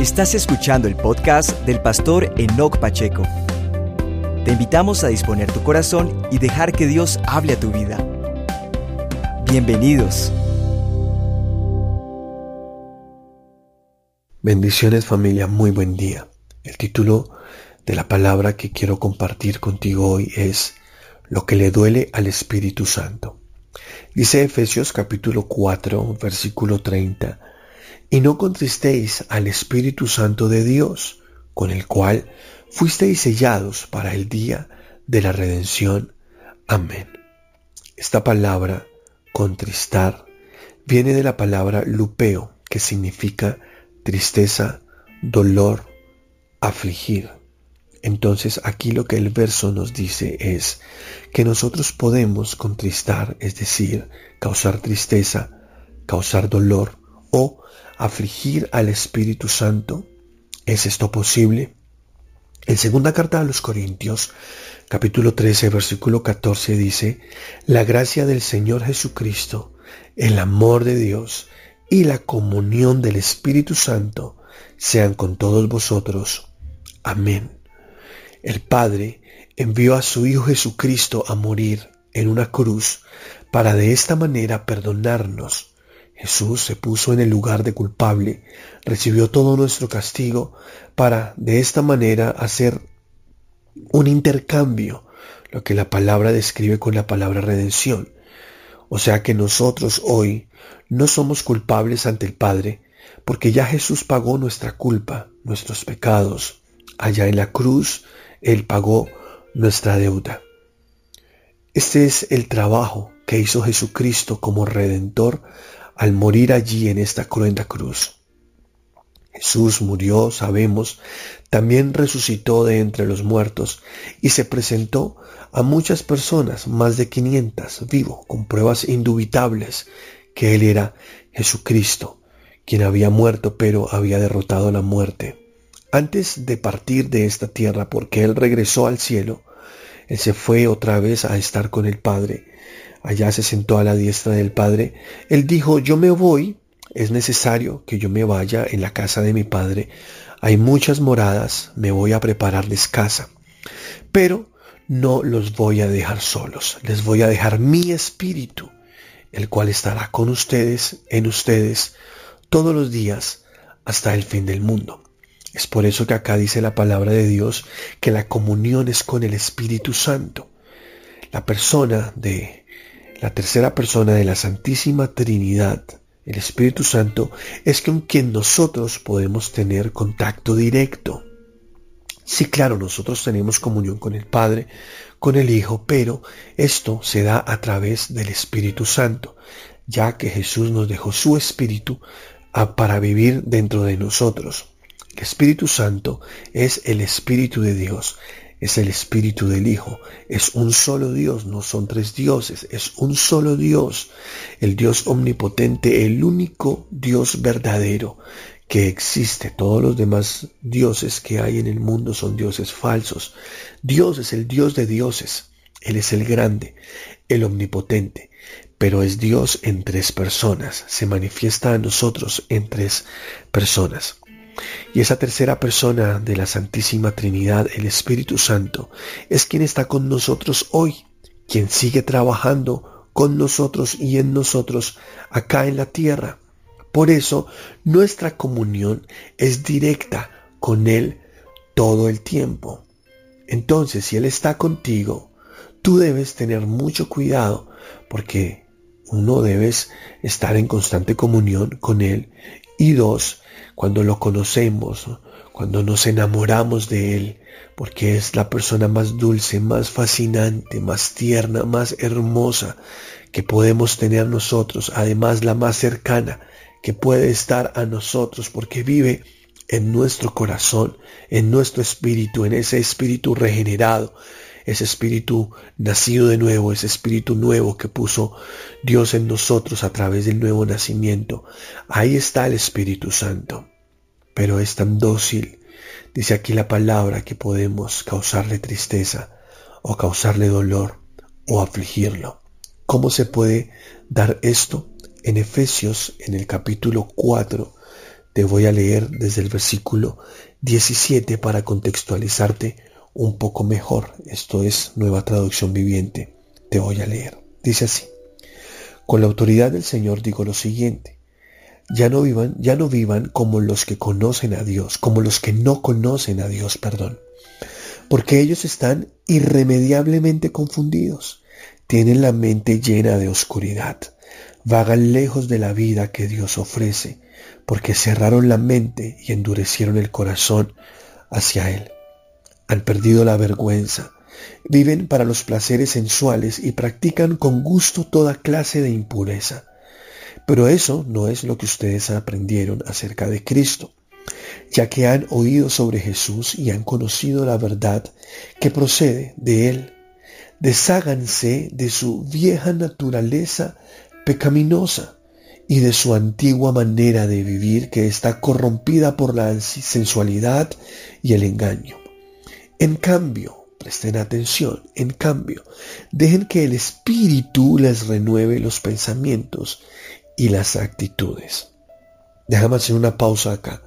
Estás escuchando el podcast del pastor Enoch Pacheco. Te invitamos a disponer tu corazón y dejar que Dios hable a tu vida. Bienvenidos. Bendiciones familia, muy buen día. El título de la palabra que quiero compartir contigo hoy es Lo que le duele al Espíritu Santo. Dice Efesios capítulo 4, versículo 30 y no contristéis al Espíritu Santo de Dios, con el cual fuisteis sellados para el día de la redención. Amén. Esta palabra, contristar, viene de la palabra lupeo, que significa tristeza, dolor, afligir. Entonces aquí lo que el verso nos dice es que nosotros podemos contristar, es decir, causar tristeza, causar dolor o afligir al Espíritu Santo? ¿Es esto posible? En segunda carta a los Corintios, capítulo 13, versículo 14 dice, La gracia del Señor Jesucristo, el amor de Dios y la comunión del Espíritu Santo sean con todos vosotros. Amén. El Padre envió a su Hijo Jesucristo a morir en una cruz para de esta manera perdonarnos Jesús se puso en el lugar de culpable, recibió todo nuestro castigo para de esta manera hacer un intercambio, lo que la palabra describe con la palabra redención. O sea que nosotros hoy no somos culpables ante el Padre, porque ya Jesús pagó nuestra culpa, nuestros pecados. Allá en la cruz, Él pagó nuestra deuda. Este es el trabajo que hizo Jesucristo como redentor al morir allí en esta cruenta cruz. Jesús murió, sabemos, también resucitó de entre los muertos y se presentó a muchas personas, más de 500, vivo, con pruebas indubitables que Él era Jesucristo, quien había muerto pero había derrotado la muerte. Antes de partir de esta tierra, porque Él regresó al cielo, Él se fue otra vez a estar con el Padre allá se sentó a la diestra del Padre, él dijo, yo me voy, es necesario que yo me vaya en la casa de mi Padre, hay muchas moradas, me voy a prepararles casa, pero no los voy a dejar solos, les voy a dejar mi espíritu, el cual estará con ustedes, en ustedes, todos los días hasta el fin del mundo. Es por eso que acá dice la palabra de Dios que la comunión es con el Espíritu Santo. La persona de la tercera persona de la Santísima Trinidad, el Espíritu Santo, es con quien nosotros podemos tener contacto directo. Sí, claro, nosotros tenemos comunión con el Padre, con el Hijo, pero esto se da a través del Espíritu Santo, ya que Jesús nos dejó su Espíritu ah, para vivir dentro de nosotros. El Espíritu Santo es el Espíritu de Dios, es el Espíritu del Hijo. Es un solo Dios, no son tres dioses, es un solo Dios, el Dios omnipotente, el único Dios verdadero que existe. Todos los demás dioses que hay en el mundo son dioses falsos. Dios es el Dios de dioses, Él es el grande, el omnipotente, pero es Dios en tres personas, se manifiesta a nosotros en tres personas. Y esa tercera persona de la Santísima Trinidad, el Espíritu Santo, es quien está con nosotros hoy, quien sigue trabajando con nosotros y en nosotros acá en la tierra. Por eso nuestra comunión es directa con Él todo el tiempo. Entonces, si Él está contigo, tú debes tener mucho cuidado porque uno debes estar en constante comunión con Él y dos, cuando lo conocemos, cuando nos enamoramos de Él, porque es la persona más dulce, más fascinante, más tierna, más hermosa que podemos tener nosotros, además la más cercana que puede estar a nosotros, porque vive en nuestro corazón, en nuestro espíritu, en ese espíritu regenerado, ese espíritu nacido de nuevo, ese espíritu nuevo que puso Dios en nosotros a través del nuevo nacimiento. Ahí está el Espíritu Santo. Pero es tan dócil, dice aquí la palabra, que podemos causarle tristeza o causarle dolor o afligirlo. ¿Cómo se puede dar esto? En Efesios, en el capítulo 4, Te voy a leer desde el versículo 17 para contextualizarte un poco mejor. Esto es nueva traducción viviente. Te voy a leer. Dice así. Con la autoridad del Señor digo lo siguiente. Ya no vivan, ya no vivan como los que conocen a Dios, como los que no conocen a Dios, perdón. Porque ellos están irremediablemente confundidos. Tienen la mente llena de oscuridad. Vagan lejos de la vida que Dios ofrece, porque cerraron la mente y endurecieron el corazón hacia Él. Han perdido la vergüenza, viven para los placeres sensuales y practican con gusto toda clase de impureza. Pero eso no es lo que ustedes aprendieron acerca de Cristo, ya que han oído sobre Jesús y han conocido la verdad que procede de Él. Desháganse de su vieja naturaleza pecaminosa y de su antigua manera de vivir que está corrompida por la sensualidad y el engaño. En cambio, presten atención, en cambio, dejen que el Espíritu les renueve los pensamientos y las actitudes. Déjame hacer una pausa acá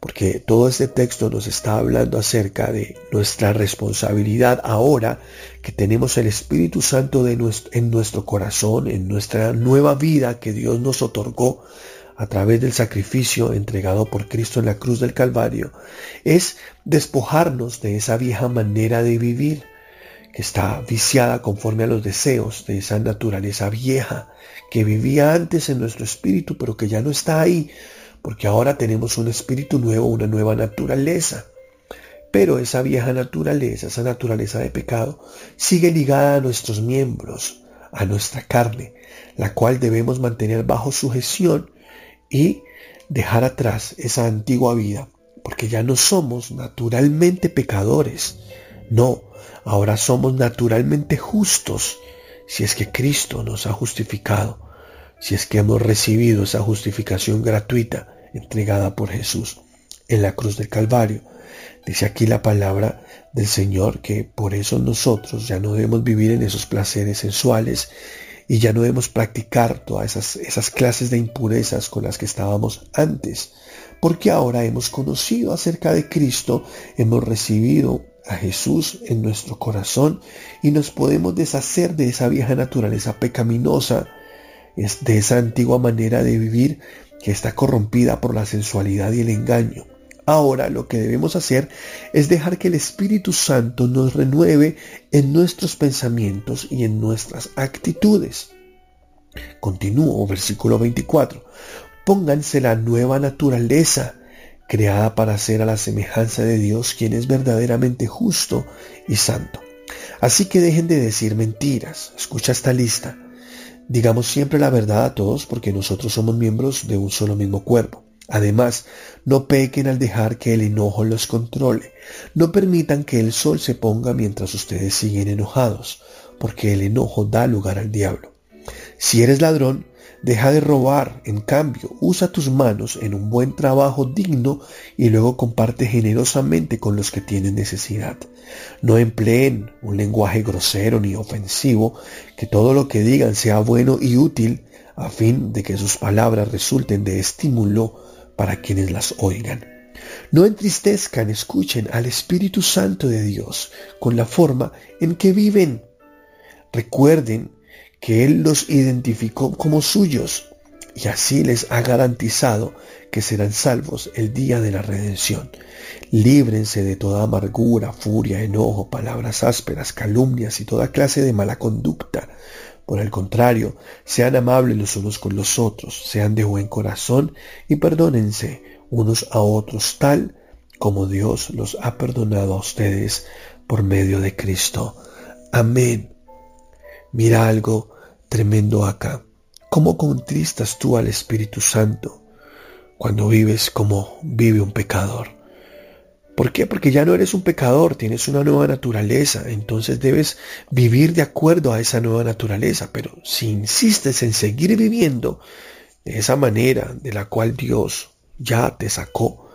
porque todo este texto nos está hablando acerca de nuestra responsabilidad ahora que tenemos el Espíritu Santo en nuestro corazón, en nuestra nueva vida que Dios nos otorgó a través del sacrificio entregado por Cristo en la cruz del Calvario, es despojarnos de esa vieja manera de vivir que está viciada conforme a los deseos de esa naturaleza vieja que vivía antes en nuestro espíritu, pero que ya no está ahí porque ahora tenemos un espíritu nuevo, una nueva naturaleza. Pero esa vieja naturaleza, esa naturaleza de pecado, sigue ligada a nuestros miembros, a nuestra carne, la cual debemos mantener bajo sujeción y dejar atrás esa antigua vida, porque ya no somos naturalmente pecadores. No, ahora somos naturalmente justos, si es que Cristo nos ha justificado si es que hemos recibido esa justificación gratuita entregada por Jesús en la cruz del Calvario. Dice aquí la palabra del Señor que por eso nosotros ya no debemos vivir en esos placeres sensuales y ya no debemos practicar todas esas, esas clases de impurezas con las que estábamos antes, porque ahora hemos conocido acerca de Cristo, hemos recibido a Jesús en nuestro corazón y nos podemos deshacer de esa vieja naturaleza pecaminosa de esa antigua manera de vivir que está corrompida por la sensualidad y el engaño. Ahora lo que debemos hacer es dejar que el Espíritu Santo nos renueve en nuestros pensamientos y en nuestras actitudes. Continúo, versículo 24. Pónganse la nueva naturaleza, creada para ser a la semejanza de Dios, quien es verdaderamente justo y santo. Así que dejen de decir mentiras. Escucha esta lista. Digamos siempre la verdad a todos porque nosotros somos miembros de un solo mismo cuerpo. Además, no pequen al dejar que el enojo los controle. No permitan que el sol se ponga mientras ustedes siguen enojados, porque el enojo da lugar al diablo. Si eres ladrón, Deja de robar, en cambio, usa tus manos en un buen trabajo digno y luego comparte generosamente con los que tienen necesidad. No empleen un lenguaje grosero ni ofensivo, que todo lo que digan sea bueno y útil a fin de que sus palabras resulten de estímulo para quienes las oigan. No entristezcan, escuchen al Espíritu Santo de Dios con la forma en que viven. Recuerden que Él los identificó como suyos y así les ha garantizado que serán salvos el día de la redención. Líbrense de toda amargura, furia, enojo, palabras ásperas, calumnias y toda clase de mala conducta. Por el contrario, sean amables los unos con los otros, sean de buen corazón y perdónense unos a otros tal como Dios los ha perdonado a ustedes por medio de Cristo. Amén. Mira algo tremendo acá. ¿Cómo contristas tú al Espíritu Santo cuando vives como vive un pecador? ¿Por qué? Porque ya no eres un pecador, tienes una nueva naturaleza, entonces debes vivir de acuerdo a esa nueva naturaleza, pero si insistes en seguir viviendo de esa manera de la cual Dios ya te sacó,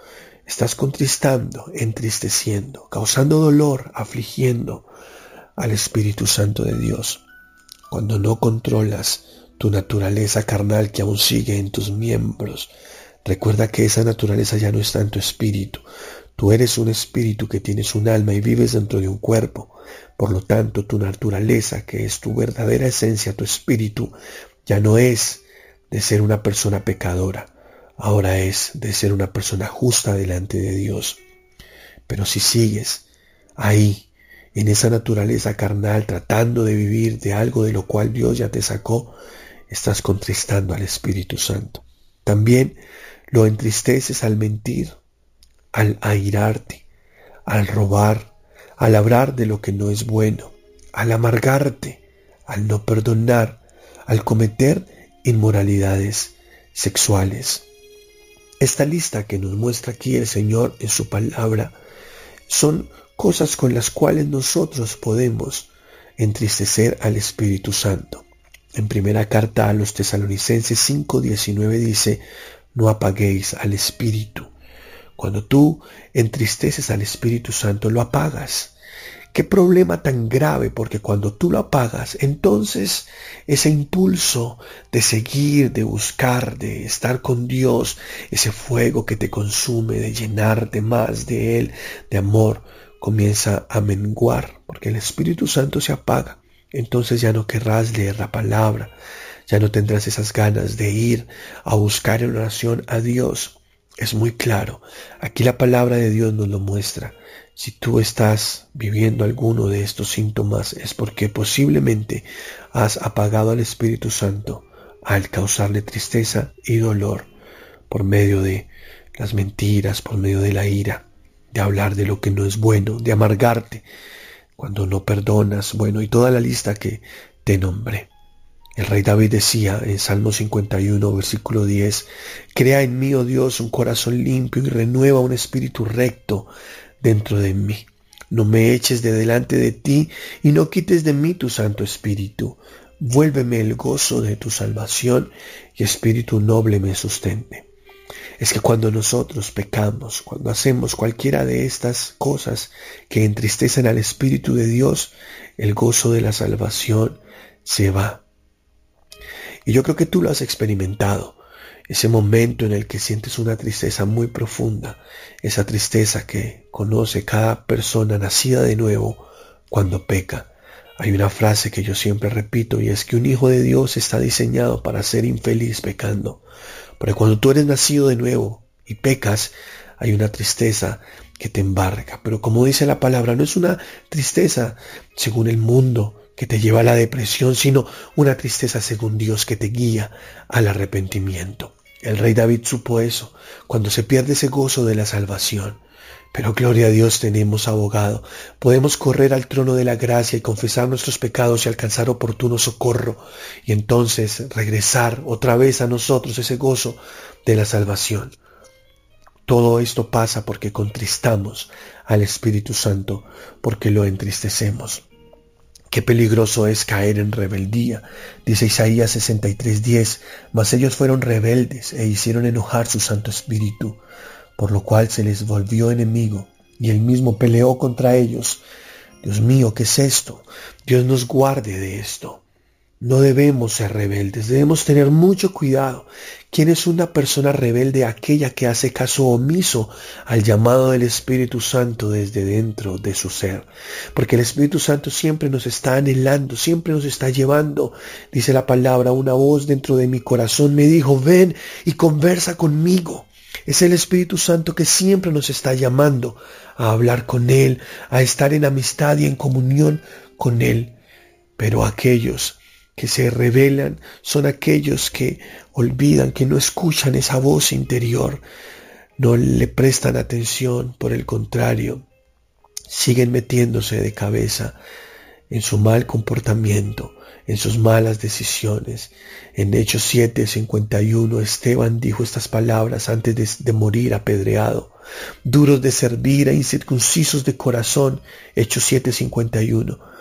estás contristando, entristeciendo, causando dolor, afligiendo al Espíritu Santo de Dios cuando no controlas tu naturaleza carnal que aún sigue en tus miembros, Recuerda que esa naturaleza ya no está en tu espíritu. Tú eres un espíritu que tienes un alma y vives dentro de un cuerpo. Por lo tanto, tu naturaleza, que es tu verdadera esencia, tu espíritu, ya no es de ser una persona pecadora. Ahora es de ser una persona justa delante de Dios. Pero si sigues ahí, en esa naturaleza carnal, tratando de vivir de algo de lo cual Dios ya te sacó, estás contristando al Espíritu Santo. También lo entristeces al mentir, al airarte, al robar, al hablar de lo que no es bueno, al amargarte, al no perdonar, al cometer inmoralidades sexuales. Esta lista que nos muestra aquí el Señor en su palabra son cosas con las cuales nosotros podemos entristecer al Espíritu Santo. En primera carta a los tesalonicenses 5:19 dice, no apaguéis al Espíritu. Cuando tú entristeces al Espíritu Santo, lo apagas. Qué problema tan grave, porque cuando tú lo apagas, entonces ese impulso de seguir, de buscar, de estar con Dios, ese fuego que te consume, de llenarte más de Él, de amor, comienza a menguar, porque el Espíritu Santo se apaga. Entonces ya no querrás leer la palabra, ya no tendrás esas ganas de ir a buscar en oración a Dios. Es muy claro. Aquí la palabra de Dios nos lo muestra. Si tú estás viviendo alguno de estos síntomas es porque posiblemente has apagado al Espíritu Santo al causarle tristeza y dolor por medio de las mentiras, por medio de la ira, de hablar de lo que no es bueno, de amargarte cuando no perdonas, bueno, y toda la lista que te nombré. El rey David decía en Salmo 51, versículo 10, Crea en mí, oh Dios, un corazón limpio y renueva un espíritu recto dentro de mí. No me eches de delante de ti y no quites de mí tu Santo Espíritu. Vuélveme el gozo de tu salvación y espíritu noble me sustente. Es que cuando nosotros pecamos, cuando hacemos cualquiera de estas cosas que entristecen al Espíritu de Dios, el gozo de la salvación se va. Y yo creo que tú lo has experimentado. Ese momento en el que sientes una tristeza muy profunda, esa tristeza que conoce cada persona nacida de nuevo cuando peca. Hay una frase que yo siempre repito y es que un hijo de Dios está diseñado para ser infeliz pecando. Pero cuando tú eres nacido de nuevo y pecas, hay una tristeza que te embarga. Pero como dice la palabra, no es una tristeza según el mundo, que te lleva a la depresión, sino una tristeza según Dios que te guía al arrepentimiento. El rey David supo eso cuando se pierde ese gozo de la salvación. Pero gloria a Dios tenemos abogado. Podemos correr al trono de la gracia y confesar nuestros pecados y alcanzar oportuno socorro y entonces regresar otra vez a nosotros ese gozo de la salvación. Todo esto pasa porque contristamos al Espíritu Santo, porque lo entristecemos. Qué peligroso es caer en rebeldía, dice Isaías 63:10, mas ellos fueron rebeldes e hicieron enojar su Santo Espíritu, por lo cual se les volvió enemigo y él mismo peleó contra ellos. Dios mío, ¿qué es esto? Dios nos guarde de esto. No debemos ser rebeldes, debemos tener mucho cuidado. ¿Quién es una persona rebelde? Aquella que hace caso omiso al llamado del Espíritu Santo desde dentro de su ser. Porque el Espíritu Santo siempre nos está anhelando, siempre nos está llevando. Dice la palabra, una voz dentro de mi corazón me dijo, ven y conversa conmigo. Es el Espíritu Santo que siempre nos está llamando a hablar con Él, a estar en amistad y en comunión con Él. Pero aquellos que se revelan son aquellos que olvidan, que no escuchan esa voz interior, no le prestan atención, por el contrario, siguen metiéndose de cabeza en su mal comportamiento, en sus malas decisiones. En Hechos 7, 51, Esteban dijo estas palabras antes de, de, morir apedreado. Duros de servir e incircuncisos de corazón. Hechos 7, 51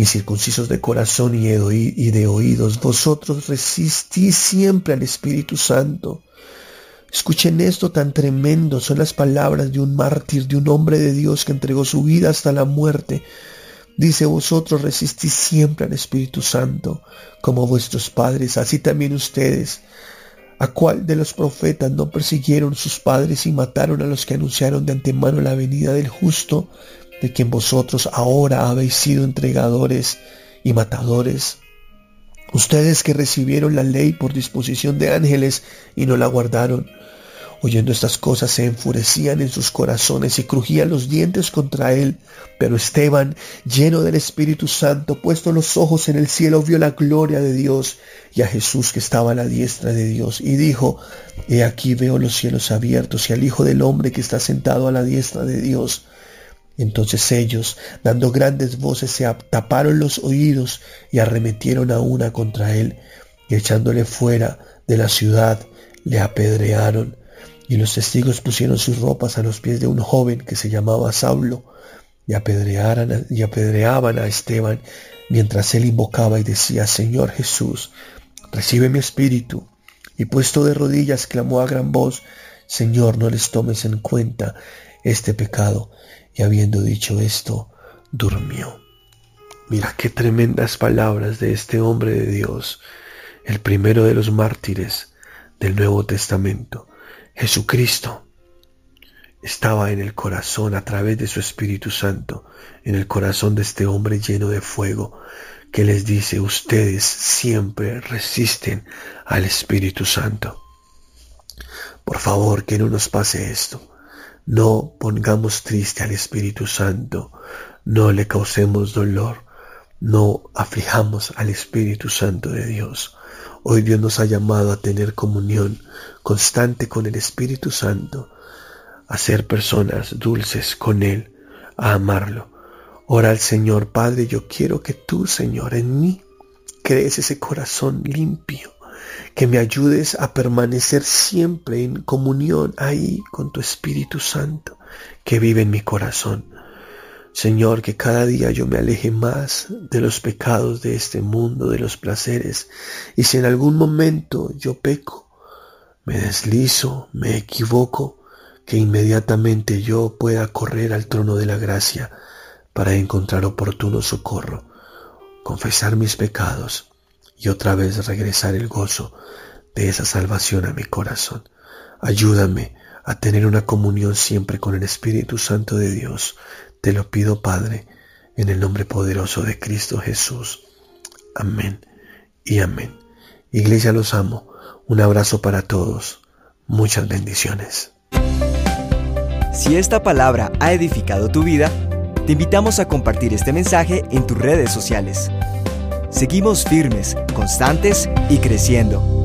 incircuncisos de corazón y de oídos, vosotros resistís siempre al Espíritu Santo. Escuchen esto tan tremendo, son las palabras de un mártir, de un hombre de Dios que entregó su vida hasta la muerte. Dice, vosotros resistís siempre al Espíritu Santo, como vuestros padres, así también ustedes ¿A cuál de los profetas no persiguieron sus padres y mataron a los que anunciaron de antemano la venida del justo, de quien vosotros ahora habéis sido entregadores y matadores? Ustedes que recibieron la ley por disposición de ángeles y no la guardaron, Oyendo estas cosas se enfurecían en sus corazones y crujían los dientes contra él. Pero Esteban, lleno del Espíritu Santo, puesto los ojos en el cielo, vio la gloria de Dios y a Jesús que estaba a la diestra de Dios. Y dijo, He aquí veo los cielos abiertos y al Hijo del Hombre que está sentado a la diestra de Dios. Entonces ellos, dando grandes voces, se taparon los oídos y arremetieron a una contra él, y echándole fuera de la ciudad, le apedrearon y los testigos pusieron sus ropas a los pies de un joven que se llamaba Saulo y, y apedreaban a Esteban mientras él invocaba y decía, Señor Jesús, recibe mi espíritu. Y puesto de rodillas clamó a gran voz, Señor, no les tomes en cuenta este pecado. Y habiendo dicho esto, durmió. Mira qué tremendas palabras de este hombre de Dios, el primero de los mártires del Nuevo Testamento. Jesucristo estaba en el corazón a través de su Espíritu Santo, en el corazón de este hombre lleno de fuego, que les dice, ustedes siempre resisten al Espíritu Santo. Por favor, que no nos pase esto. No pongamos triste al Espíritu Santo, no le causemos dolor, no aflijamos al Espíritu Santo de Dios. Hoy Dios nos ha llamado a tener comunión constante con el Espíritu Santo, a ser personas dulces con Él, a amarlo. Ora al Señor, Padre, yo quiero que tú, Señor, en mí crees ese corazón limpio, que me ayudes a permanecer siempre en comunión ahí con tu Espíritu Santo que vive en mi corazón. Señor, que cada día yo me aleje más de los pecados de este mundo, de los placeres, y si en algún momento yo peco, me deslizo, me equivoco, que inmediatamente yo pueda correr al trono de la gracia para encontrar oportuno socorro, confesar mis pecados y otra vez regresar el gozo de esa salvación a mi corazón. Ayúdame a tener una comunión siempre con el Espíritu Santo de Dios, te lo pido, Padre, en el nombre poderoso de Cristo Jesús. Amén y amén. Iglesia, los amo. Un abrazo para todos. Muchas bendiciones. Si esta palabra ha edificado tu vida, te invitamos a compartir este mensaje en tus redes sociales. Seguimos firmes, constantes y creciendo.